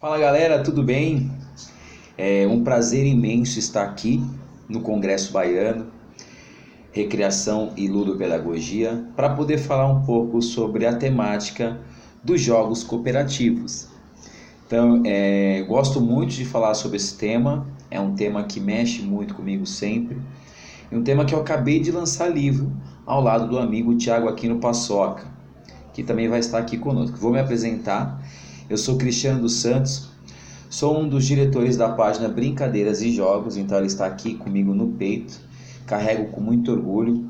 Fala galera, tudo bem? É um prazer imenso estar aqui no Congresso Baiano, Recreação e Ludopedagogia, para poder falar um pouco sobre a temática dos jogos cooperativos. Então, é, gosto muito de falar sobre esse tema, é um tema que mexe muito comigo sempre, e um tema que eu acabei de lançar livro ao lado do amigo Tiago Aquino Paçoca, que também vai estar aqui conosco. Vou me apresentar. Eu sou Cristiano dos Santos, sou um dos diretores da página Brincadeiras e Jogos, então ele está aqui comigo no peito. Carrego com muito orgulho,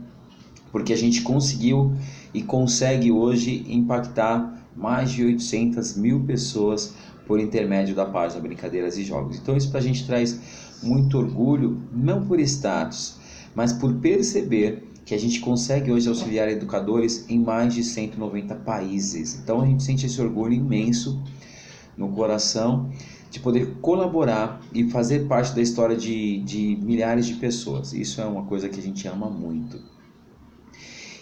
porque a gente conseguiu e consegue hoje impactar mais de 800 mil pessoas por intermédio da página Brincadeiras e Jogos. Então isso para a gente traz muito orgulho, não por status, mas por perceber que a gente consegue hoje auxiliar educadores em mais de 190 países. Então a gente sente esse orgulho imenso no coração de poder colaborar e fazer parte da história de, de milhares de pessoas. Isso é uma coisa que a gente ama muito.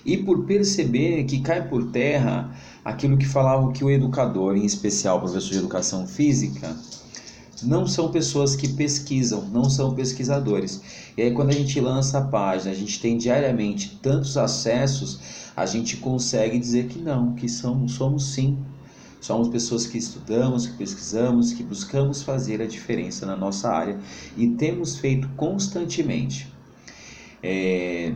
E por perceber que cai por terra aquilo que falava que o educador, em especial o professor de educação física, não são pessoas que pesquisam, não são pesquisadores. E aí quando a gente lança a página, a gente tem diariamente tantos acessos, a gente consegue dizer que não, que somos, somos sim. Somos pessoas que estudamos, que pesquisamos, que buscamos fazer a diferença na nossa área e temos feito constantemente. É...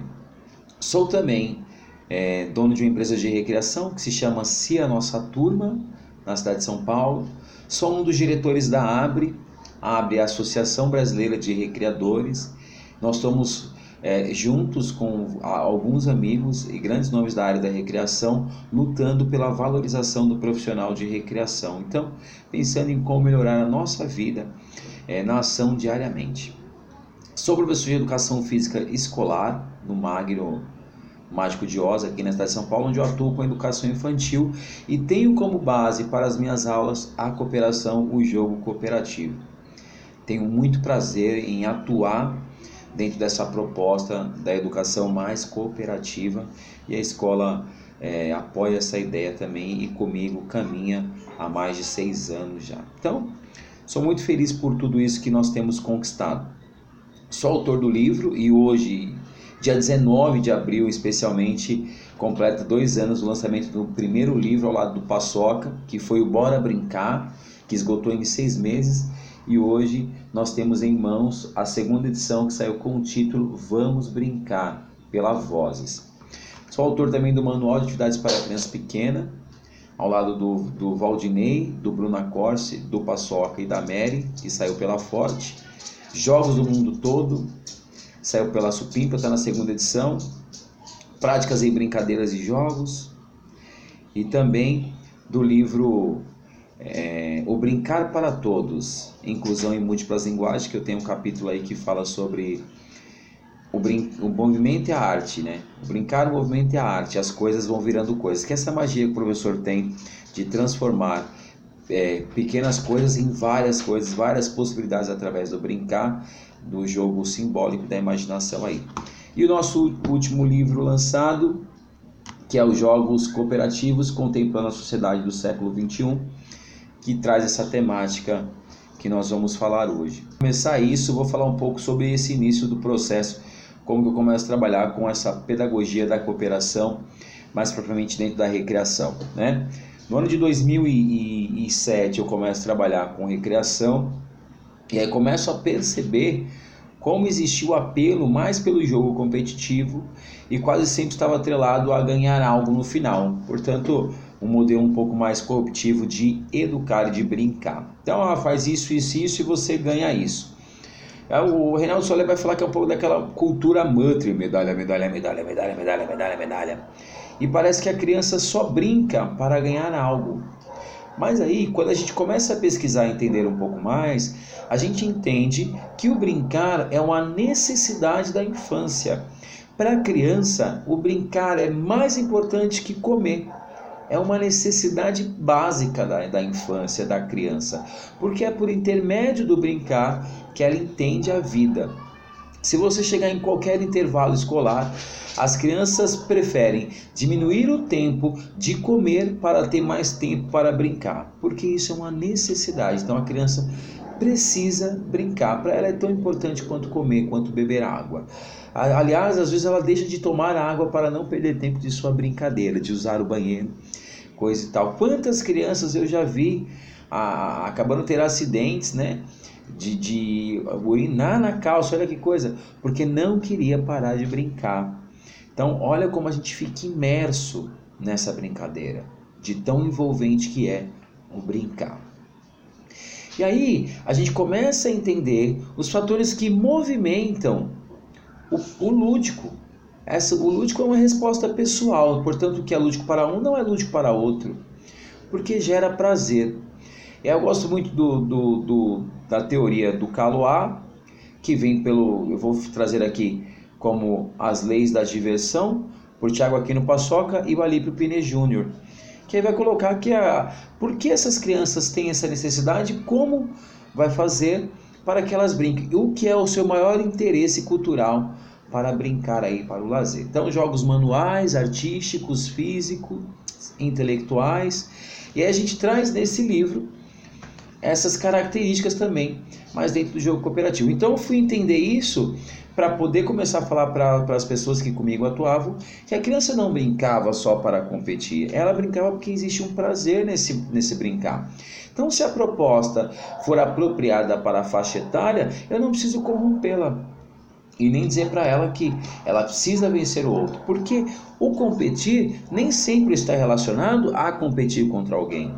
Sou também é, dono de uma empresa de recreação que se chama Cia Nossa Turma, na cidade de São Paulo. Sou um dos diretores da ABRE, a ABRE é a Associação Brasileira de Recreadores. Nós estamos é, juntos com alguns amigos e grandes nomes da área da recreação, lutando pela valorização do profissional de recreação. Então, pensando em como melhorar a nossa vida é, na ação diariamente. Sou professor de educação física escolar no Magno Mágico de Oz, aqui na cidade de São Paulo, onde eu atuo com educação infantil e tenho como base para as minhas aulas a cooperação, o jogo cooperativo. Tenho muito prazer em atuar dentro dessa proposta da educação mais cooperativa e a escola é, apoia essa ideia também e comigo caminha há mais de seis anos já. Então, sou muito feliz por tudo isso que nós temos conquistado. Sou autor do livro e hoje Dia 19 de abril, especialmente, completa dois anos do lançamento do primeiro livro ao lado do Paçoca, que foi o Bora Brincar, que esgotou em seis meses. E hoje nós temos em mãos a segunda edição que saiu com o título Vamos Brincar, pela Vozes. Sou autor também do Manual de Atividades para Criança Pequena, ao lado do, do Valdinei, do Bruna Corse, do Paçoca e da Mary, que saiu pela Forte. Jogos do Mundo Todo, saiu pela Supimpa, está na segunda edição. Práticas e Brincadeiras e Jogos. E também do livro é, O Brincar para Todos, Inclusão em Múltiplas Linguagens, que eu tenho um capítulo aí que fala sobre o, brin o movimento e a arte, né? O brincar, o movimento e a arte, as coisas vão virando coisas. Que essa magia que o professor tem de transformar é, pequenas coisas em várias coisas, várias possibilidades através do brincar, do jogo simbólico da imaginação aí. E o nosso último livro lançado, que é os Jogos Cooperativos Contemplando a Sociedade do Século XXI, que traz essa temática que nós vamos falar hoje. Para começar isso, vou falar um pouco sobre esse início do processo como que eu começo a trabalhar com essa pedagogia da cooperação, mais propriamente dentro da recreação, né? No ano de 2007 eu começo a trabalhar com recreação e aí começo a perceber como existia o apelo mais pelo jogo competitivo e quase sempre estava atrelado a ganhar algo no final. Portanto, um modelo um pouco mais corruptivo de educar e de brincar. Então, ela faz isso, isso, isso e você ganha isso. É, o Reinaldo Soler vai falar que é um pouco daquela cultura mantra, medalha, medalha, medalha, medalha, medalha, medalha, medalha. E parece que a criança só brinca para ganhar algo. Mas aí, quando a gente começa a pesquisar e entender um pouco mais, a gente entende que o brincar é uma necessidade da infância. Para a criança, o brincar é mais importante que comer. É uma necessidade básica da, da infância, da criança, porque é por intermédio do brincar que ela entende a vida. Se você chegar em qualquer intervalo escolar, as crianças preferem diminuir o tempo de comer para ter mais tempo para brincar, porque isso é uma necessidade. Então a criança precisa brincar. Para ela é tão importante quanto comer, quanto beber água. Aliás, às vezes ela deixa de tomar água para não perder tempo de sua brincadeira, de usar o banheiro, coisa e tal. Quantas crianças eu já vi ah, acabando ter acidentes, né? De, de urinar na calça, olha que coisa, porque não queria parar de brincar. Então, olha como a gente fica imerso nessa brincadeira, de tão envolvente que é o brincar. E aí a gente começa a entender os fatores que movimentam o, o lúdico. Essa, o lúdico é uma resposta pessoal, portanto, o que é lúdico para um não é lúdico para outro, porque gera prazer. Eu gosto muito do, do, do da teoria do Calois, que vem pelo, eu vou trazer aqui como as leis da diversão, por Tiago Aquino Paçoca e o Alípio Pine Júnior, que aí vai colocar que a, por que essas crianças têm essa necessidade, como vai fazer para que elas brinquem, o que é o seu maior interesse cultural para brincar aí para o lazer. Então, jogos manuais, artísticos, físicos, intelectuais, e aí a gente traz nesse livro essas características também, mas dentro do jogo cooperativo. Então eu fui entender isso para poder começar a falar para as pessoas que comigo atuavam que a criança não brincava só para competir, ela brincava porque existe um prazer nesse, nesse brincar. Então, se a proposta for apropriada para a faixa etária, eu não preciso corrompê-la e nem dizer para ela que ela precisa vencer o outro, porque o competir nem sempre está relacionado a competir contra alguém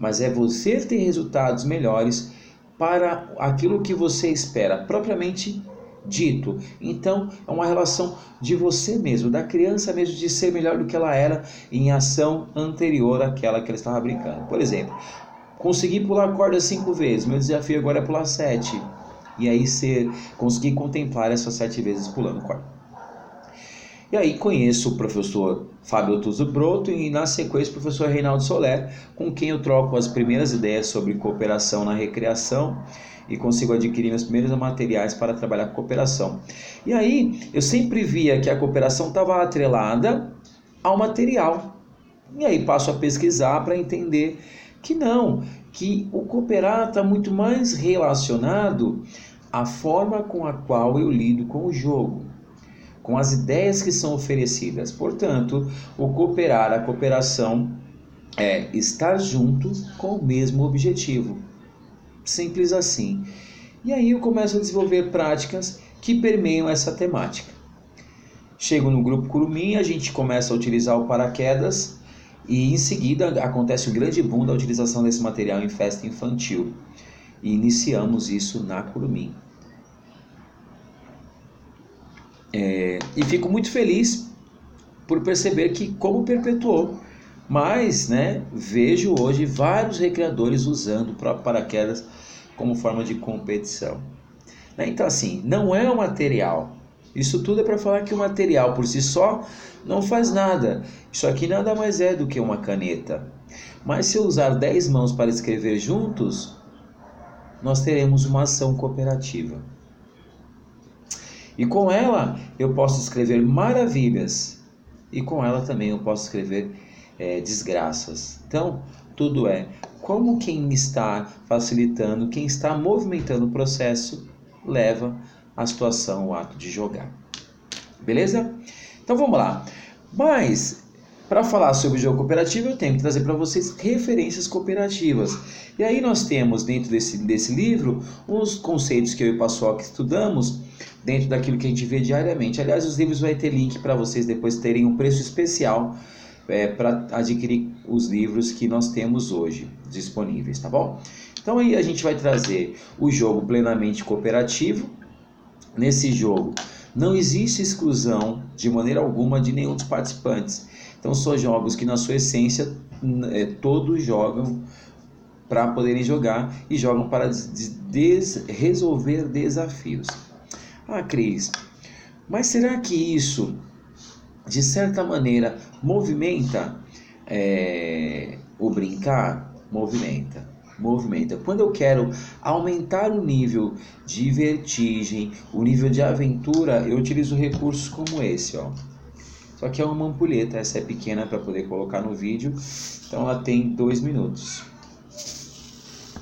mas é você ter resultados melhores para aquilo que você espera, propriamente dito. Então, é uma relação de você mesmo, da criança mesmo, de ser melhor do que ela era em ação anterior àquela que ela estava brincando. Por exemplo, consegui pular corda cinco vezes, meu desafio agora é pular sete. E aí ser, conseguir contemplar essas sete vezes pulando corda. E aí conheço o professor Fábio Tuso Broto e na sequência o professor Reinaldo Soler, com quem eu troco as primeiras ideias sobre cooperação na recreação e consigo adquirir meus primeiros materiais para trabalhar com cooperação. E aí eu sempre via que a cooperação estava atrelada ao material. E aí passo a pesquisar para entender que não, que o cooperar está muito mais relacionado à forma com a qual eu lido com o jogo com as ideias que são oferecidas. Portanto, o cooperar, a cooperação é estar junto com o mesmo objetivo. Simples assim. E aí eu começo a desenvolver práticas que permeiam essa temática. Chego no grupo Curumim, a gente começa a utilizar o paraquedas e em seguida acontece o grande boom da utilização desse material em festa infantil. E iniciamos isso na Curumim. É, e fico muito feliz por perceber que como perpetuou. Mas, né, vejo hoje vários recreadores usando o próprio paraquedas como forma de competição. Né? Então, assim, não é o material. Isso tudo é para falar que o material por si só não faz nada. Isso aqui nada mais é do que uma caneta. Mas se eu usar 10 mãos para escrever juntos, nós teremos uma ação cooperativa. E com ela eu posso escrever maravilhas, e com ela também eu posso escrever é, desgraças. Então, tudo é como quem está facilitando, quem está movimentando o processo, leva a situação, o ato de jogar. Beleza? Então vamos lá. Mas para falar sobre o jogo cooperativo, eu tenho que trazer para vocês referências cooperativas. E aí nós temos dentro desse, desse livro os conceitos que eu e o Paçoca estudamos dentro daquilo que a gente vê diariamente. Aliás, os livros vai ter link para vocês depois terem um preço especial é, para adquirir os livros que nós temos hoje disponíveis, tá bom? Então aí a gente vai trazer o jogo plenamente cooperativo. Nesse jogo não existe exclusão de maneira alguma de nenhum dos participantes. Então são jogos que na sua essência é, todos jogam para poderem jogar e jogam para des resolver desafios. Ah, Cris, mas será que isso de certa maneira movimenta é, o brincar? Movimenta movimenta. Quando eu quero aumentar o nível de vertigem, o nível de aventura, eu utilizo recursos como esse, ó. Só que é uma ampulheta, essa é pequena para poder colocar no vídeo, então ela tem dois minutos.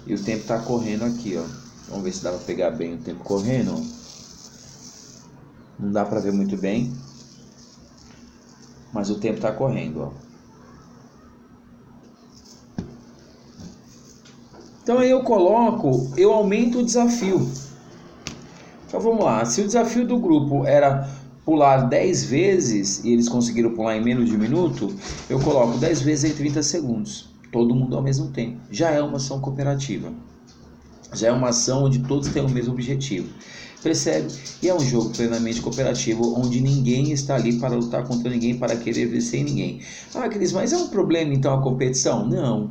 E o tempo está correndo aqui, ó. Vamos ver se dá para pegar bem o tempo correndo. Não dá para ver muito bem, mas o tempo está correndo, ó. Então aí eu coloco, eu aumento o desafio. Então vamos lá, se o desafio do grupo era pular 10 vezes e eles conseguiram pular em menos de um minuto, eu coloco 10 vezes em 30 segundos. Todo mundo ao mesmo tempo. Já é uma ação cooperativa. Já é uma ação onde todos têm o mesmo objetivo. Percebe? E é um jogo plenamente cooperativo onde ninguém está ali para lutar contra ninguém, para querer vencer ninguém. Ah, Cris, mas é um problema então a competição? Não.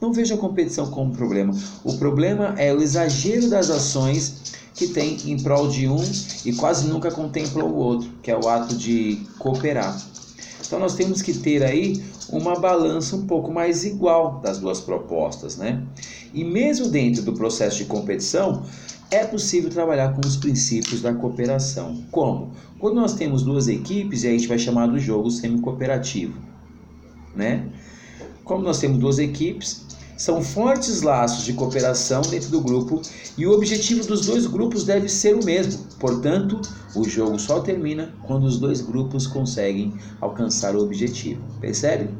Não vejo a competição como problema. O problema é o exagero das ações que tem em prol de um e quase nunca contempla o outro, que é o ato de cooperar. Então nós temos que ter aí uma balança um pouco mais igual das duas propostas, né? E mesmo dentro do processo de competição, é possível trabalhar com os princípios da cooperação. Como? Quando nós temos duas equipes, e a gente vai chamar do jogo semi-cooperativo, né? Como nós temos duas equipes, são fortes laços de cooperação dentro do grupo e o objetivo dos dois grupos deve ser o mesmo. Portanto, o jogo só termina quando os dois grupos conseguem alcançar o objetivo. Percebe?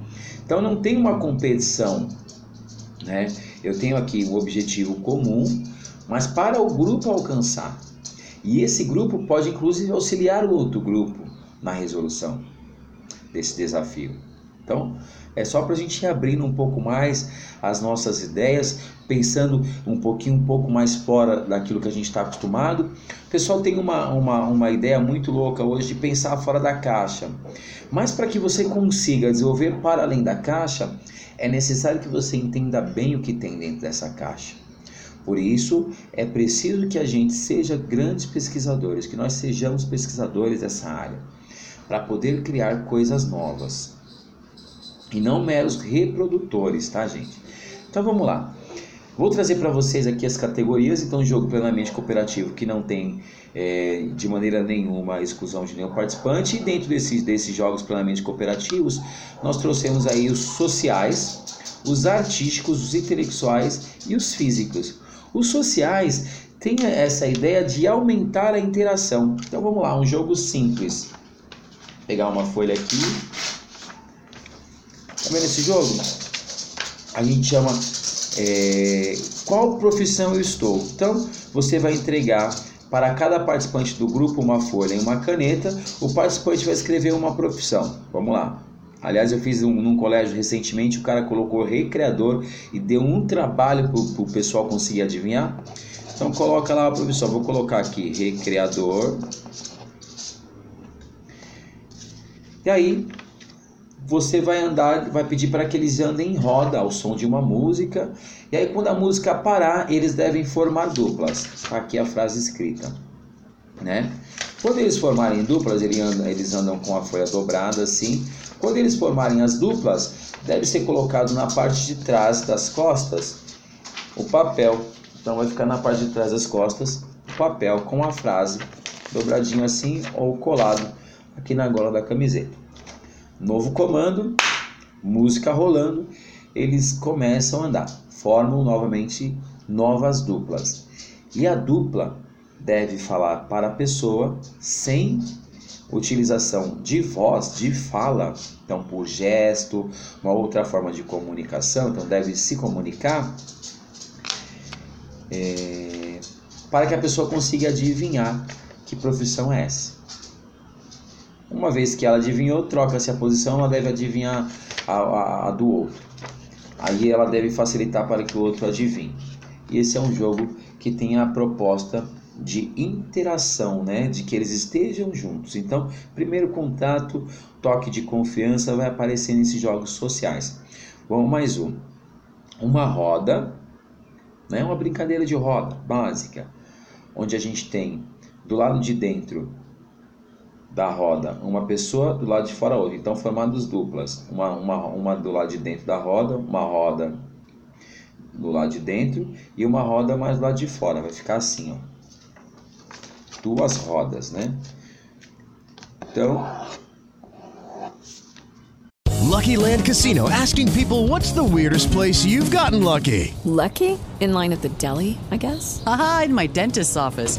Então não tem uma competição, né? Eu tenho aqui um objetivo comum, mas para o grupo alcançar. E esse grupo pode inclusive auxiliar o outro grupo na resolução desse desafio. Então, é só para a gente ir abrindo um pouco mais as nossas ideias, pensando um pouquinho, um pouco mais fora daquilo que a gente está acostumado. O pessoal tem uma, uma, uma ideia muito louca hoje de pensar fora da caixa. Mas para que você consiga desenvolver para além da caixa, é necessário que você entenda bem o que tem dentro dessa caixa. Por isso, é preciso que a gente seja grandes pesquisadores, que nós sejamos pesquisadores dessa área, para poder criar coisas novas e não meros reprodutores, tá, gente? Então vamos lá. Vou trazer para vocês aqui as categorias. Então, jogo plenamente cooperativo que não tem é, de maneira nenhuma exclusão de nenhum participante. E dentro desses, desses jogos plenamente cooperativos, nós trouxemos aí os sociais, os artísticos, os intelectuais e os físicos. Os sociais têm essa ideia de aumentar a interação. Então vamos lá, um jogo simples. Vou pegar uma folha aqui Tá vendo esse jogo? A gente chama é, qual profissão eu estou. Então você vai entregar para cada participante do grupo uma folha e uma caneta. O participante vai escrever uma profissão. Vamos lá. Aliás, eu fiz um, num colégio recentemente, o cara colocou recreador e deu um trabalho para o pessoal conseguir adivinhar. Então coloca lá a profissão. Vou colocar aqui recreador. E aí você vai andar, vai pedir para que eles andem em roda ao som de uma música. E aí, quando a música parar, eles devem formar duplas. Aqui a frase escrita, né? Quando eles formarem duplas, eles andam, com a folha dobrada assim. Quando eles formarem as duplas, deve ser colocado na parte de trás das costas o papel. Então vai ficar na parte de trás das costas o papel com a frase dobradinho assim ou colado aqui na gola da camiseta. Novo comando, música rolando, eles começam a andar, formam novamente novas duplas. E a dupla deve falar para a pessoa sem utilização de voz, de fala, então por gesto, uma outra forma de comunicação, então deve se comunicar, é, para que a pessoa consiga adivinhar que profissão é essa. Uma vez que ela adivinhou, troca-se a posição, ela deve adivinhar a, a, a do outro. Aí ela deve facilitar para que o outro adivinhe. E esse é um jogo que tem a proposta de interação, né? De que eles estejam juntos. Então, primeiro contato, toque de confiança vai aparecer nesses jogos sociais. Vamos mais um. Uma roda, né? Uma brincadeira de roda básica, onde a gente tem do lado de dentro da roda uma pessoa, do lado de fora outra. Então, formados duplas, uma, uma, uma do lado de dentro da roda, uma roda do lado de dentro e uma roda mais do lado de fora. Vai ficar assim, ó duas rodas, né? Então. Lucky Land Casino asking people what's the weirdest place you've gotten lucky? Lucky? In line at the deli, I guess? Aha, in my dentist's office.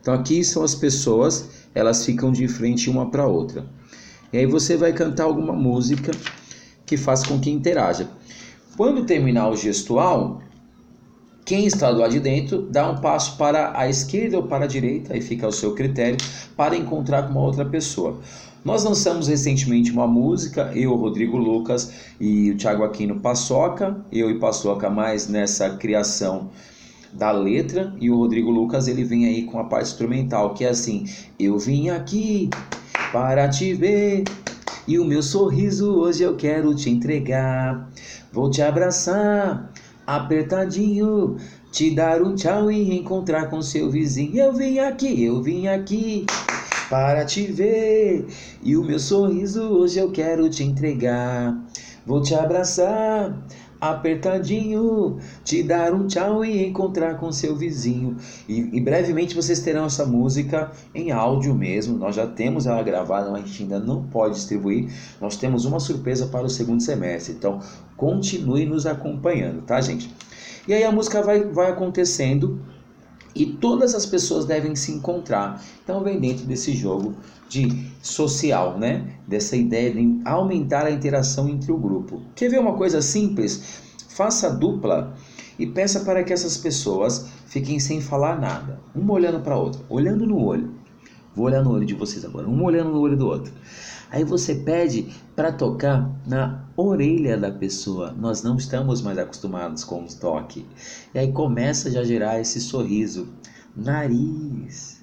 Então aqui são as pessoas, elas ficam de frente uma para outra. E aí você vai cantar alguma música que faz com que interaja. Quando terminar o gestual, quem está do lado de dentro dá um passo para a esquerda ou para a direita, aí fica ao seu critério, para encontrar com uma outra pessoa. Nós lançamos recentemente uma música, eu, Rodrigo Lucas e o Thiago Aquino Paçoca, eu e Paçoca mais nessa criação da letra e o Rodrigo Lucas ele vem aí com a parte instrumental que é assim: eu vim aqui para te ver e o meu sorriso hoje eu quero te entregar. Vou te abraçar apertadinho, te dar um tchau e encontrar com seu vizinho. Eu vim aqui, eu vim aqui para te ver e o meu sorriso hoje eu quero te entregar. Vou te abraçar apertadinho, te dar um tchau e encontrar com seu vizinho. E, e, brevemente vocês terão essa música em áudio mesmo. Nós já temos ela gravada, mas a gente ainda não pode distribuir. Nós temos uma surpresa para o segundo semestre. Então continue nos acompanhando, tá, gente? E aí a música vai, vai acontecendo e todas as pessoas devem se encontrar. Então vem dentro desse jogo de social, né? Dessa ideia de aumentar a interação entre o grupo. Quer ver uma coisa simples? Faça dupla e peça para que essas pessoas fiquem sem falar nada, uma olhando para a outra, olhando no olho. Vou olhar no olho de vocês agora, um olhando no olho do outro. Aí você pede para tocar na orelha da pessoa. Nós não estamos mais acostumados com o toque. E aí começa já a gerar esse sorriso, nariz.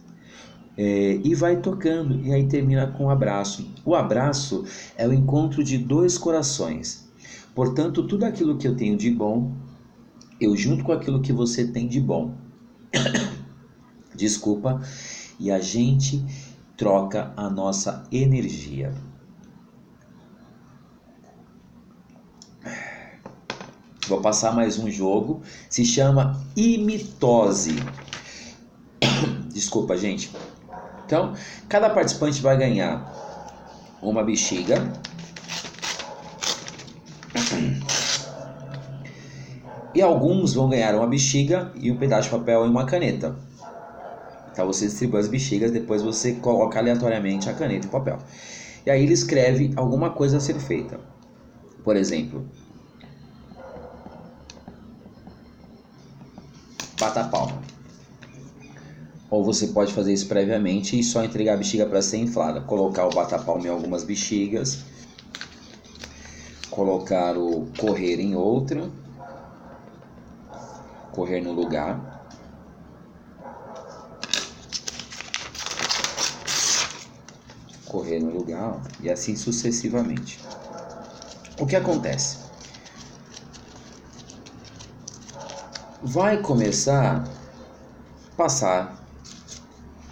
É, e vai tocando, e aí termina com um abraço. O abraço é o encontro de dois corações. Portanto, tudo aquilo que eu tenho de bom, eu junto com aquilo que você tem de bom. Desculpa, e a gente troca a nossa energia. Vou passar mais um jogo, se chama imitose. Desculpa, gente. Então, cada participante vai ganhar uma bexiga. E alguns vão ganhar uma bexiga e um pedaço de papel e uma caneta. Então você distribui as bexigas, depois você coloca aleatoriamente a caneta e o papel. E aí ele escreve alguma coisa a ser feita. Por exemplo, bata palma. Ou você pode fazer isso previamente e só entregar a bexiga para ser inflada. Colocar o bata palma em algumas bexigas. Colocar o correr em outra. Correr no lugar correr no lugar e assim sucessivamente. O que acontece? Vai começar a passar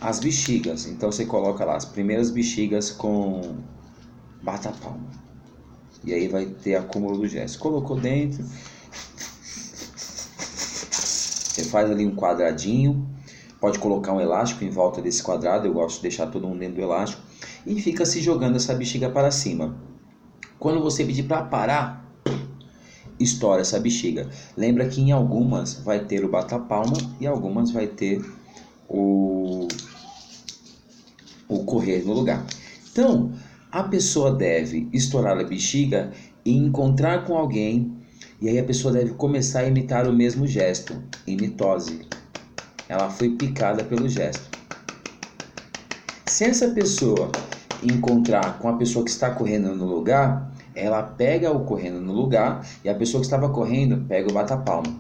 as bexigas. Então você coloca lá as primeiras bexigas com bata a palma. E aí vai ter acúmulo do gesto. Colocou dentro. Você faz ali um quadradinho. Pode colocar um elástico em volta desse quadrado. Eu gosto de deixar todo mundo dentro do elástico. E fica se jogando essa bexiga para cima. Quando você pedir para parar, estoura essa bexiga. Lembra que em algumas vai ter o bata-palma e algumas vai ter o, o correr no lugar. Então, a pessoa deve estourar a bexiga e encontrar com alguém, e aí a pessoa deve começar a imitar o mesmo gesto, em mitose. Ela foi picada pelo gesto. Se essa pessoa encontrar com a pessoa que está correndo no lugar, ela pega o correndo no lugar e a pessoa que estava correndo pega o bata-palma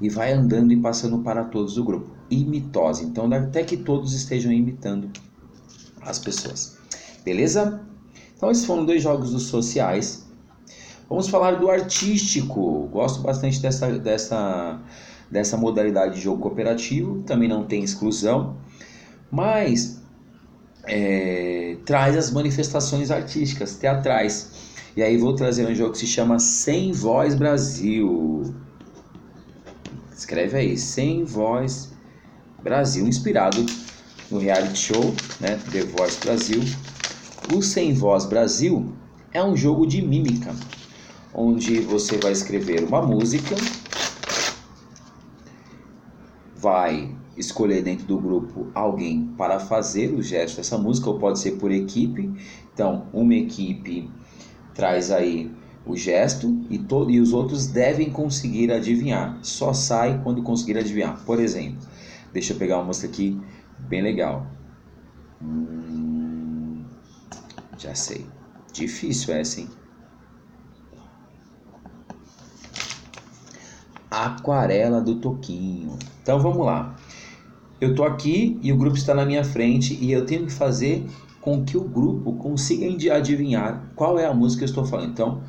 e vai andando e passando para todos do grupo. Imitose. Então, até que todos estejam imitando as pessoas. Beleza? Então, esses foram dois jogos dos sociais. Vamos falar do artístico. Gosto bastante dessa, dessa, dessa modalidade de jogo cooperativo. Também não tem exclusão. Mas é, traz as manifestações artísticas, teatrais. E aí vou trazer um jogo que se chama Sem Voz Brasil. Escreve aí, Sem Voz Brasil, inspirado no reality show, né, The Voice Brasil. O Sem Voz Brasil é um jogo de mímica, onde você vai escrever uma música, vai escolher dentro do grupo alguém para fazer o gesto dessa música, ou pode ser por equipe. Então, uma equipe traz aí o gesto e, e os outros devem conseguir adivinhar. Só sai quando conseguir adivinhar. Por exemplo, deixa eu pegar uma música aqui bem legal. Hum, já sei. Difícil essa, hein? Aquarela do Toquinho. Então vamos lá. Eu estou aqui e o grupo está na minha frente e eu tenho que fazer com que o grupo consiga adivinhar qual é a música que eu estou falando. Então,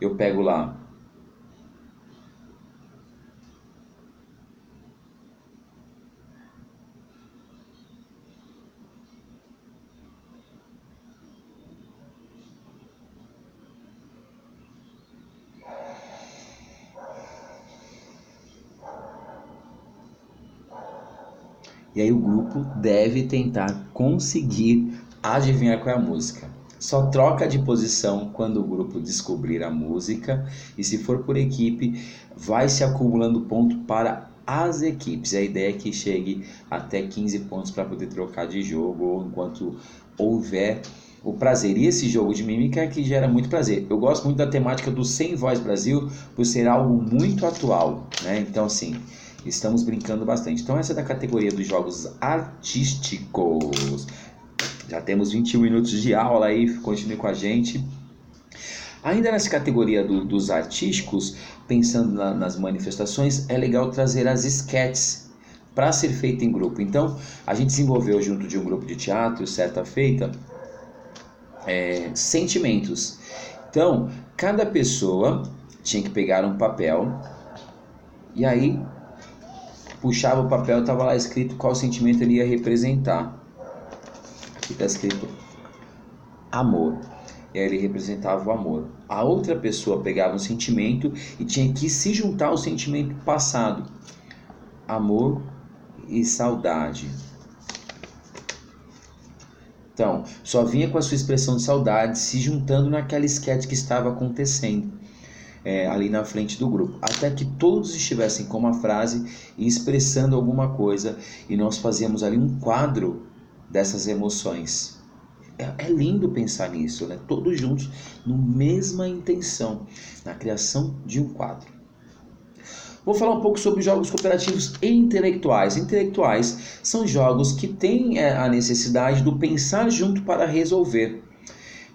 eu pego lá E aí o grupo deve tentar conseguir adivinhar qual é a música. Só troca de posição quando o grupo descobrir a música e se for por equipe, vai se acumulando ponto para as equipes. A ideia é que chegue até 15 pontos para poder trocar de jogo ou enquanto houver o prazer. E esse jogo de mímica é que gera muito prazer. Eu gosto muito da temática do Sem Voz Brasil por ser algo muito atual, né? Então assim, estamos brincando bastante. Então essa é da categoria dos jogos artísticos. Já temos 21 minutos de aula aí, continue com a gente. Ainda nessa categoria do, dos artísticos, pensando na, nas manifestações, é legal trazer as sketches para ser feita em grupo. Então, a gente desenvolveu junto de um grupo de teatro, certa feita, é, sentimentos. Então, cada pessoa tinha que pegar um papel e aí puxava o papel, estava lá escrito qual sentimento ele ia representar. Aqui está escrito amor. E aí ele representava o amor. A outra pessoa pegava um sentimento e tinha que se juntar ao sentimento passado. Amor e saudade. Então, só vinha com a sua expressão de saudade se juntando naquela esquete que estava acontecendo é, ali na frente do grupo, até que todos estivessem com uma frase e expressando alguma coisa, e nós fazíamos ali um quadro dessas emoções. É, é lindo pensar nisso, né? Todos juntos, na mesma intenção, na criação de um quadro. Vou falar um pouco sobre jogos cooperativos e intelectuais. Intelectuais são jogos que têm é, a necessidade do pensar junto para resolver.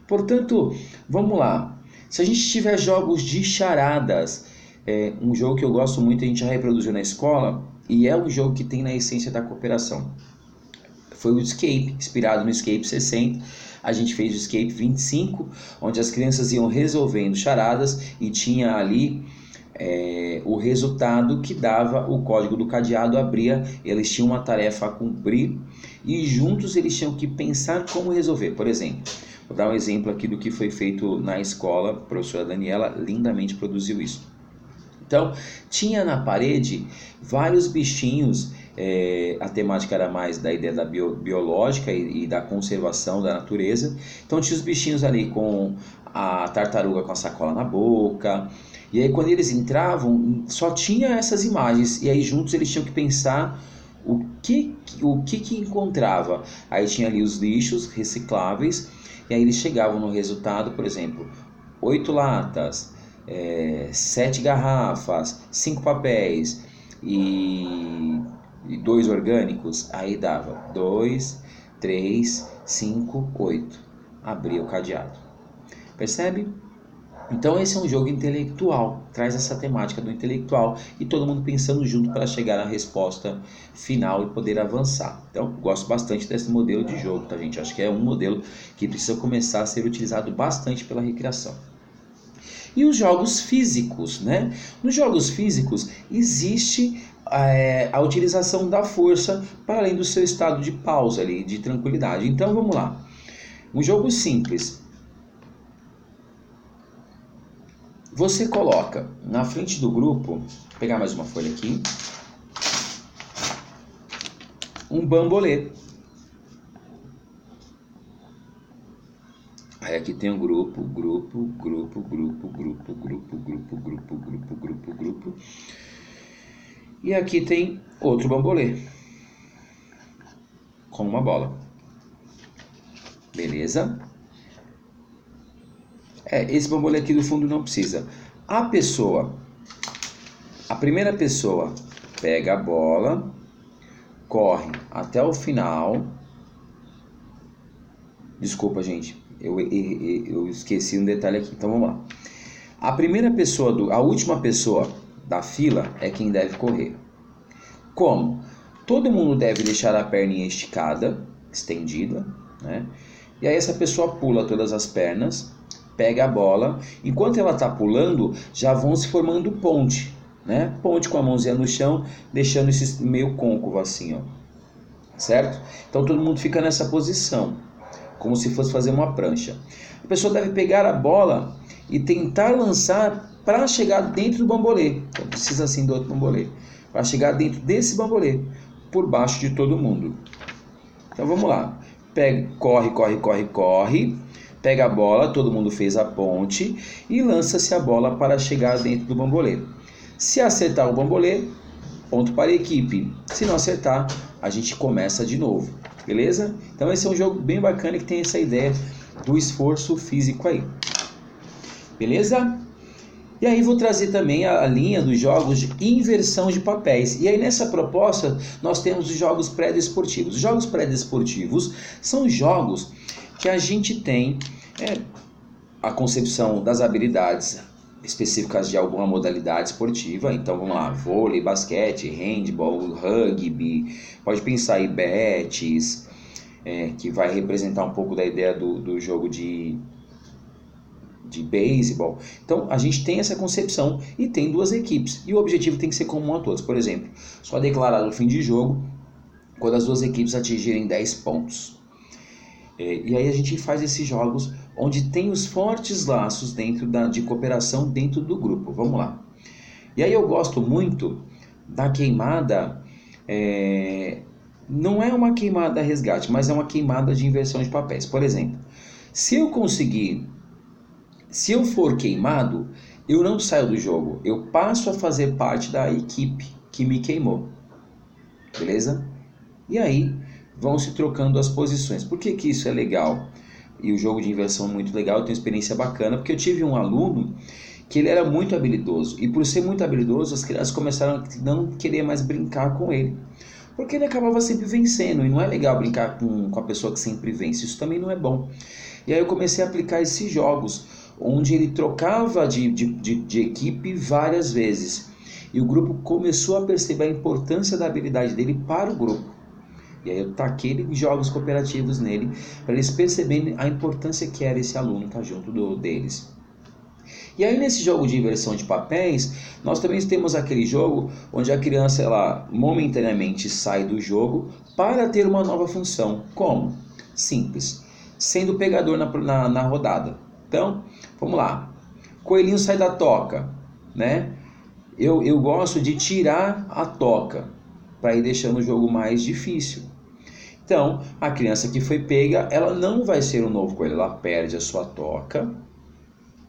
Portanto, vamos lá. Se a gente tiver jogos de charadas, é um jogo que eu gosto muito, a gente já reproduziu na escola, e é um jogo que tem na essência da cooperação. Foi o Escape, inspirado no Escape 60. A gente fez o Escape 25, onde as crianças iam resolvendo charadas e tinha ali é, o resultado que dava o código do cadeado abria, eles tinham uma tarefa a cumprir e juntos eles tinham que pensar como resolver. Por exemplo, Vou dar um exemplo aqui do que foi feito na escola. A professora Daniela lindamente produziu isso. Então, tinha na parede vários bichinhos. É, a temática era mais da ideia da bio, biológica e, e da conservação da natureza. Então, tinha os bichinhos ali com a tartaruga com a sacola na boca. E aí, quando eles entravam, só tinha essas imagens. E aí, juntos, eles tinham que pensar o que, o que, que encontrava. Aí tinha ali os lixos recicláveis. E aí, eles chegavam no resultado, por exemplo, oito latas, é, sete garrafas, cinco papéis e, e dois orgânicos. Aí dava dois, três, cinco, oito. Abria o cadeado. Percebe? Então esse é um jogo intelectual, traz essa temática do intelectual e todo mundo pensando junto para chegar à resposta final e poder avançar. Então gosto bastante desse modelo de jogo, tá gente? Acho que é um modelo que precisa começar a ser utilizado bastante pela recreação. E os jogos físicos, né? Nos jogos físicos existe é, a utilização da força para além do seu estado de pausa ali, de tranquilidade. Então vamos lá. Um jogo simples, Você coloca na frente do grupo, vou pegar mais uma folha aqui, um bambolê. Aí aqui tem um grupo, grupo, grupo, grupo, grupo, grupo, grupo, grupo, grupo, grupo, grupo. E aqui tem outro bambolê com uma bola. Beleza? É, esse bambolê aqui do fundo não precisa. A pessoa, a primeira pessoa pega a bola, corre até o final. Desculpa, gente, eu, eu, eu esqueci um detalhe aqui. Então vamos lá. A primeira pessoa, do, a última pessoa da fila é quem deve correr. Como? Todo mundo deve deixar a perninha esticada, estendida, né? E aí essa pessoa pula todas as pernas pega a bola. Enquanto ela está pulando, já vão se formando ponte, né? Ponte com a mãozinha no chão, deixando esse meio côncavo assim, ó. Certo? Então todo mundo fica nessa posição, como se fosse fazer uma prancha. A pessoa deve pegar a bola e tentar lançar para chegar dentro do bambolê. Então precisa assim do outro bambolê. Para chegar dentro desse bambolê, por baixo de todo mundo. Então vamos lá. Pega, corre, corre, corre, corre pega a bola, todo mundo fez a ponte e lança-se a bola para chegar dentro do bambolê. Se acertar o bambolê, ponto para a equipe. Se não acertar, a gente começa de novo, beleza? Então esse é um jogo bem bacana que tem essa ideia do esforço físico aí. Beleza? E aí vou trazer também a, linha dos jogos de inversão de papéis. E aí nessa proposta nós temos os jogos pré-desportivos. Os jogos pré-desportivos são jogos que a gente tem é, a concepção das habilidades específicas de alguma modalidade esportiva. Então vamos lá, vôlei, basquete, handball, rugby, pode pensar em betes, é, que vai representar um pouco da ideia do, do jogo de, de beisebol. Então a gente tem essa concepção e tem duas equipes. E o objetivo tem que ser comum a todos. Por exemplo, só declarar o fim de jogo quando as duas equipes atingirem 10 pontos. É, e aí a gente faz esses jogos onde tem os fortes laços dentro da, de cooperação dentro do grupo. Vamos lá. E aí eu gosto muito da queimada. É, não é uma queimada resgate, mas é uma queimada de inversão de papéis. Por exemplo, se eu conseguir, se eu for queimado, eu não saio do jogo, eu passo a fazer parte da equipe que me queimou. Beleza? E aí vão se trocando as posições. Por que, que isso é legal? E o jogo de inversão é muito legal, eu tenho experiência bacana, porque eu tive um aluno que ele era muito habilidoso. E por ser muito habilidoso, as crianças começaram a não querer mais brincar com ele. Porque ele acabava sempre vencendo, e não é legal brincar com, com a pessoa que sempre vence, isso também não é bom. E aí eu comecei a aplicar esses jogos, onde ele trocava de, de, de, de equipe várias vezes. E o grupo começou a perceber a importância da habilidade dele para o grupo. E aí eu taquei jogos cooperativos nele, para eles perceberem a importância que era esse aluno estar tá junto do, deles. E aí nesse jogo de inversão de papéis, nós também temos aquele jogo onde a criança ela momentaneamente sai do jogo para ter uma nova função. Como? Simples. sendo pegador na, na, na rodada. Então, vamos lá. Coelhinho sai da toca, né? Eu, eu gosto de tirar a toca para ir deixando o jogo mais difícil. Então, a criança que foi pega, ela não vai ser um novo coelho, ela perde a sua toca.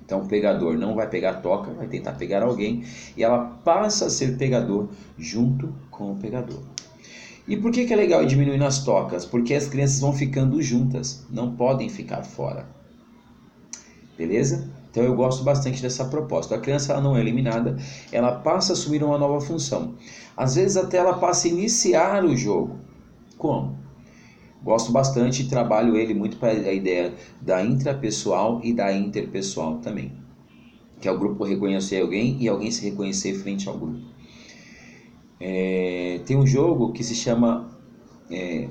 Então, o pegador não vai pegar a toca, vai tentar pegar alguém e ela passa a ser pegador junto com o pegador. E por que, que é legal diminuir nas tocas? Porque as crianças vão ficando juntas, não podem ficar fora. Beleza? Então eu gosto bastante dessa proposta. A criança ela não é eliminada, ela passa a assumir uma nova função. Às vezes até ela passa a iniciar o jogo. Como? Gosto bastante e trabalho ele muito para a ideia da intrapessoal e da interpessoal também. Que é o grupo reconhecer alguém e alguém se reconhecer frente ao grupo. É, tem um jogo que se chama é,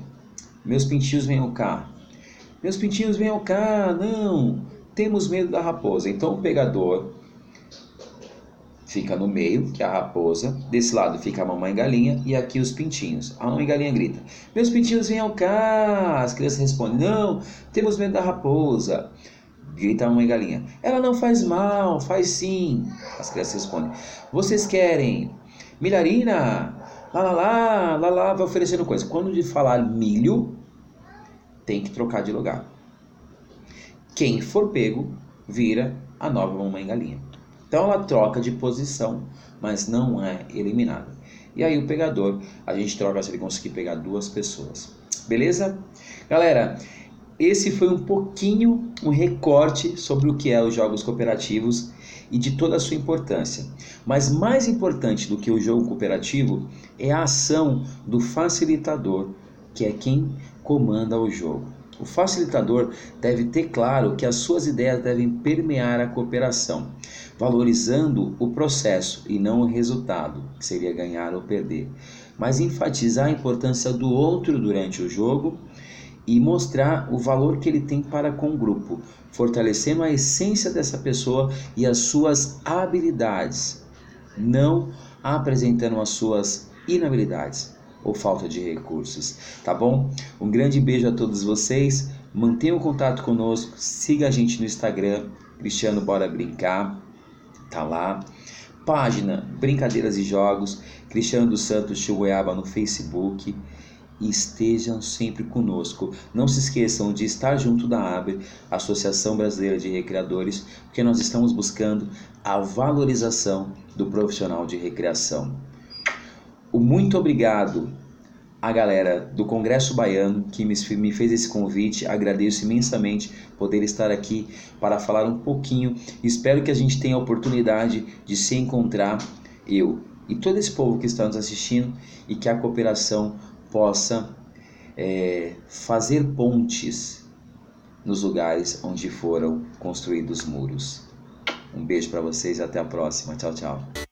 Meus Pintinhos Venham Cá. Meus pintinhos venham cá, não, temos medo da raposa. Então o pegador fica no meio, que é a raposa, desse lado fica a mamãe galinha e aqui os pintinhos. A mamãe galinha grita: Meus pintinhos venham cá! As crianças respondem: Não, temos medo da raposa. Grita a mamãe galinha: Ela não faz mal, faz sim. As crianças respondem: Vocês querem milharina? Lá, lá, lá, lá, lá, vai oferecendo coisa. Quando de falar milho, tem que trocar de lugar. Quem for pego vira a nova mamãe galinha. Então ela troca de posição, mas não é eliminada. E aí o pegador, a gente troca se ele conseguir pegar duas pessoas. Beleza? Galera, esse foi um pouquinho um recorte sobre o que é os jogos cooperativos e de toda a sua importância. Mas mais importante do que o jogo cooperativo é a ação do facilitador, que é quem comanda o jogo. O facilitador deve ter claro que as suas ideias devem permear a cooperação, valorizando o processo e não o resultado, que seria ganhar ou perder, mas enfatizar a importância do outro durante o jogo e mostrar o valor que ele tem para com o grupo, fortalecendo a essência dessa pessoa e as suas habilidades, não apresentando as suas inabilidades ou falta de recursos, tá bom? Um grande beijo a todos vocês, mantenham contato conosco, siga a gente no Instagram, Cristiano Bora Brincar, tá lá. Página Brincadeiras e Jogos, Cristiano dos Santos Chihuahua no Facebook e estejam sempre conosco. Não se esqueçam de estar junto da ABRE, Associação Brasileira de Recreadores, porque nós estamos buscando a valorização do profissional de recreação. O muito obrigado à galera do Congresso Baiano que me, fez esse convite. Agradeço imensamente poder estar aqui para falar um pouquinho. Espero que a gente tenha a oportunidade de se encontrar, eu e todo esse povo que está nos assistindo, e que a cooperação possa é, fazer pontes nos lugares onde foram construídos muros. Um beijo para vocês e até a próxima. Tchau, tchau.